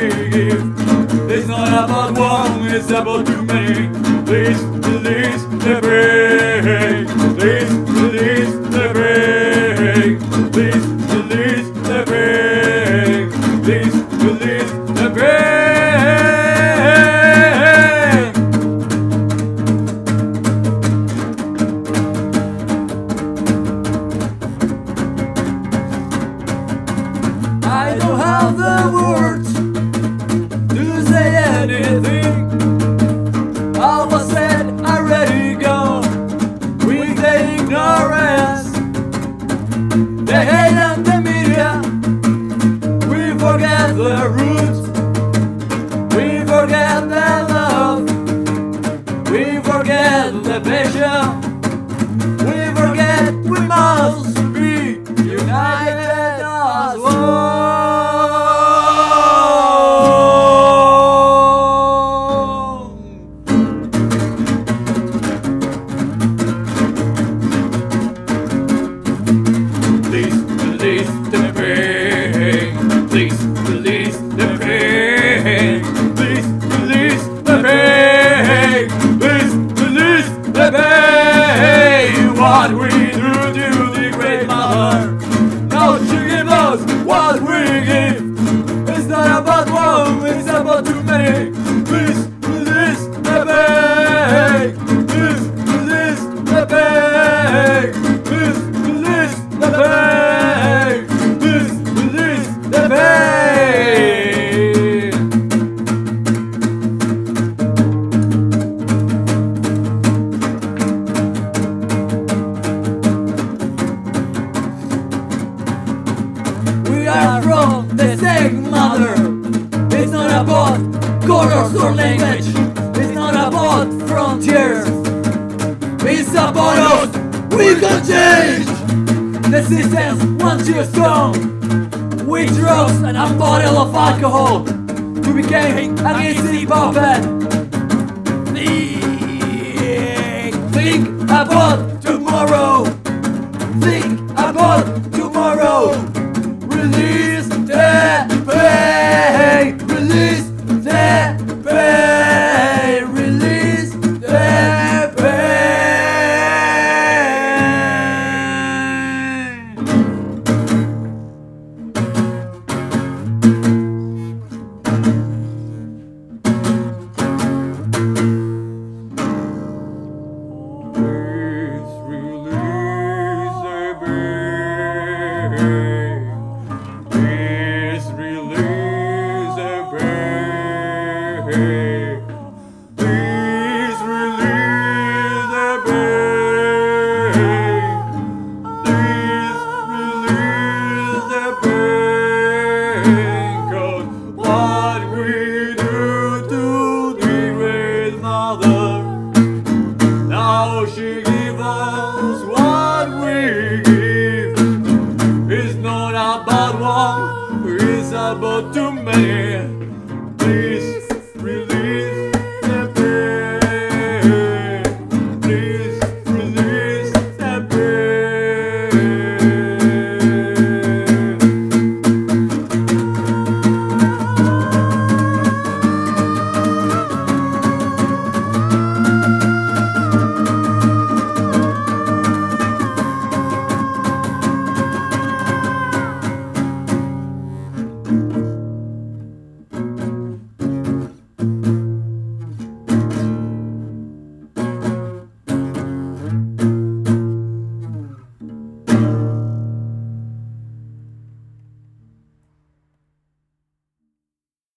we give. It's not about one, it's about too many. The hate and the media. We forget the roots. We forget the love. We forget the passion. What we do to the great mother. Now she gives us what we give. It's not about one, it's about too many. Colors language. It's not about frontiers. It's about us. We can change. The system wants you strong. We drugs and a bottle of alcohol. To become an easy puppet. Think, about available to me.